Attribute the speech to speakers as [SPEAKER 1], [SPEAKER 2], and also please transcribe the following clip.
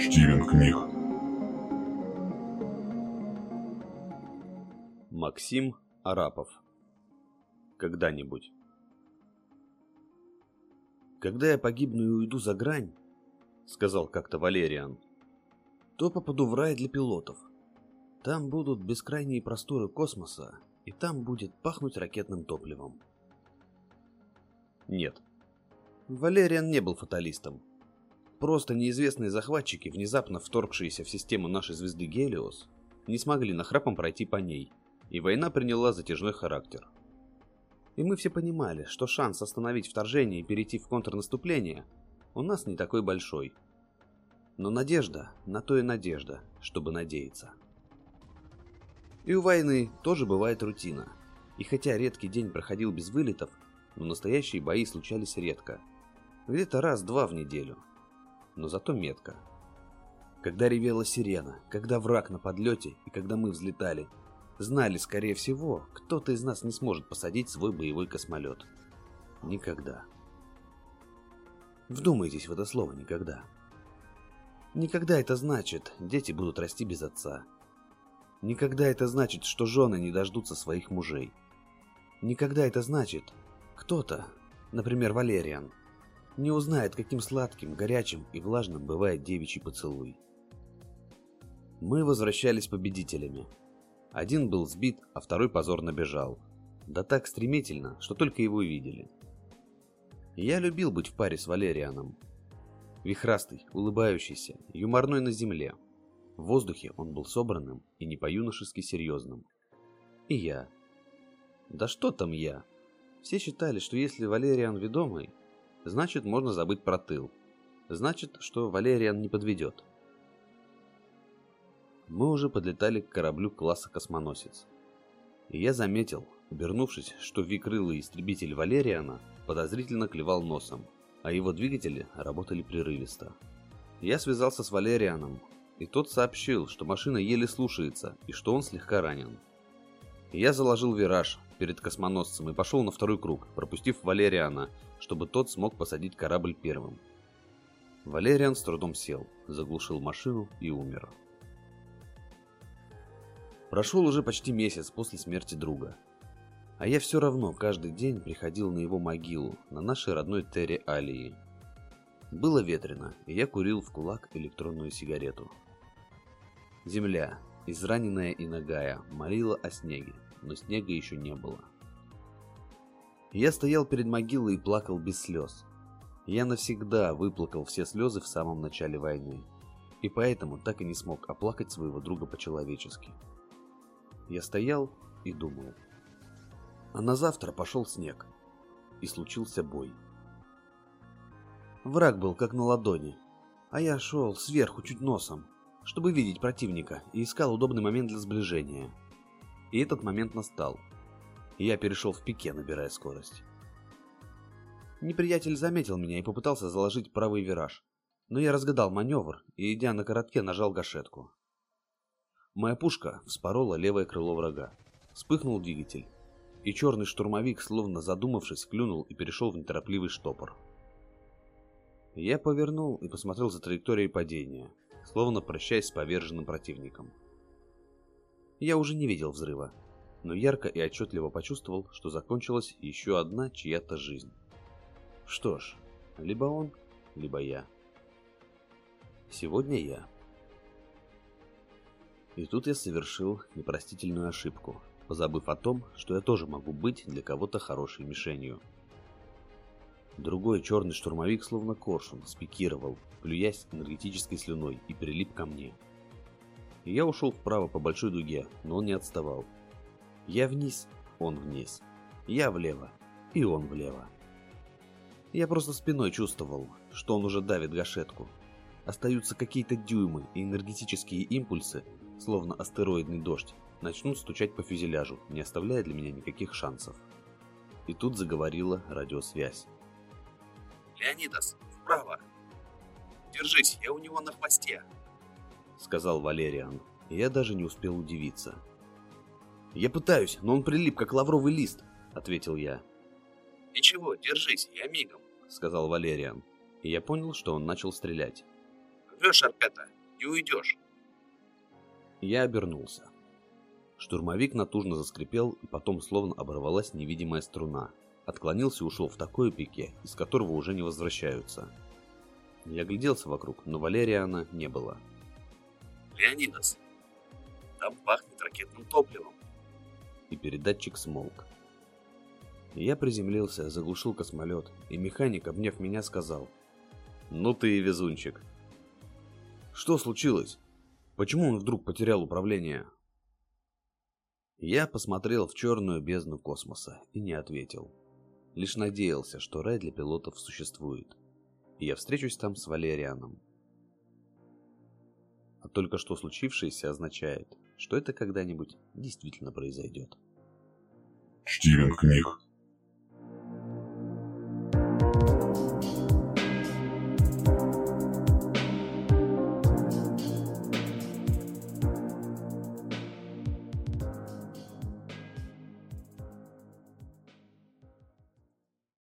[SPEAKER 1] Стивен книг.
[SPEAKER 2] Максим Арапов. Когда-нибудь. Когда я погибну и уйду за грань, сказал как-то Валериан, то попаду в рай для пилотов. Там будут бескрайние просторы космоса, и там будет пахнуть ракетным топливом. Нет. Валериан не был фаталистом. Просто неизвестные захватчики, внезапно вторгшиеся в систему нашей звезды Гелиос, не смогли нахрапом пройти по ней, и война приняла затяжной характер. И мы все понимали, что шанс остановить вторжение и перейти в контрнаступление у нас не такой большой. Но надежда, на то и надежда, чтобы надеяться. И у войны тоже бывает рутина. И хотя редкий день проходил без вылетов, но настоящие бои случались редко. Где-то раз-два в неделю – но зато метко. Когда ревела сирена, когда враг на подлете и когда мы взлетали, знали, скорее всего, кто-то из нас не сможет посадить свой боевой космолет. Никогда. Вдумайтесь в это слово «никогда». Никогда это значит, дети будут расти без отца. Никогда это значит, что жены не дождутся своих мужей. Никогда это значит, кто-то, например, Валериан, не узнает, каким сладким, горячим и влажным бывает девичий поцелуй. Мы возвращались победителями. Один был сбит, а второй позорно бежал. Да так стремительно, что только его видели. Я любил быть в паре с Валерианом. Вихрастый, улыбающийся, юморной на земле. В воздухе он был собранным и не по-юношески серьезным. И я. Да что там я? Все считали, что если Валериан ведомый, Значит, можно забыть про тыл. Значит, что Валериан не подведет. Мы уже подлетали к кораблю класса «Космоносец». И я заметил, обернувшись, что викрылый истребитель Валериана подозрительно клевал носом, а его двигатели работали прерывисто. Я связался с Валерианом, и тот сообщил, что машина еле слушается и что он слегка ранен. Я заложил вираж перед космоносцем и пошел на второй круг, пропустив Валериана, чтобы тот смог посадить корабль первым. Валериан с трудом сел, заглушил машину и умер. Прошел уже почти месяц после смерти друга. А я все равно каждый день приходил на его могилу, на нашей родной Терре Алии. Было ветрено, и я курил в кулак электронную сигарету. Земля, израненная и нагая, молила о снеге, но снега еще не было. Я стоял перед могилой и плакал без слез. Я навсегда выплакал все слезы в самом начале войны, и поэтому так и не смог оплакать своего друга по-человечески. Я стоял и думал. А на завтра пошел снег, и случился бой. Враг был как на ладони, а я шел сверху чуть носом, чтобы видеть противника, и искал удобный момент для сближения. И этот момент настал. Я перешел в пике, набирая скорость. Неприятель заметил меня и попытался заложить правый вираж. Но я разгадал маневр и, идя на коротке, нажал гашетку. Моя пушка вспорола левое крыло врага. Вспыхнул двигатель. И черный штурмовик, словно задумавшись, клюнул и перешел в неторопливый штопор. Я повернул и посмотрел за траекторией падения словно прощаясь с поверженным противником. Я уже не видел взрыва, но ярко и отчетливо почувствовал, что закончилась еще одна чья-то жизнь. Что ж, либо он, либо я. Сегодня я. И тут я совершил непростительную ошибку, позабыв о том, что я тоже могу быть для кого-то хорошей мишенью. Другой черный штурмовик, словно коршун, спикировал, плюясь энергетической слюной, и прилип ко мне. Я ушел вправо по большой дуге, но он не отставал. Я вниз, он вниз. Я влево, и он влево. Я просто спиной чувствовал, что он уже давит гашетку. Остаются какие-то дюймы, и энергетические импульсы, словно астероидный дождь, начнут стучать по фюзеляжу, не оставляя для меня никаких шансов. И тут заговорила радиосвязь.
[SPEAKER 3] Леонидас, вправо! Держись, я у него на хвосте!»
[SPEAKER 2] Сказал Валериан. Я даже не успел удивиться. «Я пытаюсь, но он прилип, как лавровый лист», — ответил я.
[SPEAKER 3] «Ничего, держись, я мигом», —
[SPEAKER 2] сказал Валериан. И я понял, что он начал стрелять.
[SPEAKER 3] Сорвешь арпета, не уйдешь.
[SPEAKER 2] Я обернулся. Штурмовик натужно заскрипел, и потом словно оборвалась невидимая струна. Отклонился и ушел в такое пике, из которого уже не возвращаются. Я гляделся вокруг, но Валериана не было.
[SPEAKER 3] Леонидас, там пахнет ракетным топливом.
[SPEAKER 2] И передатчик смолк. Я приземлился, заглушил космолет, и механик, обняв меня, сказал. «Ну ты и везунчик». «Что случилось? Почему он вдруг потерял управление?» Я посмотрел в черную бездну космоса и не ответил. Лишь надеялся, что рай для пилотов существует. И я встречусь там с Валерианом. А только что случившееся означает, что это когда-нибудь действительно произойдет.
[SPEAKER 1] Стивен книг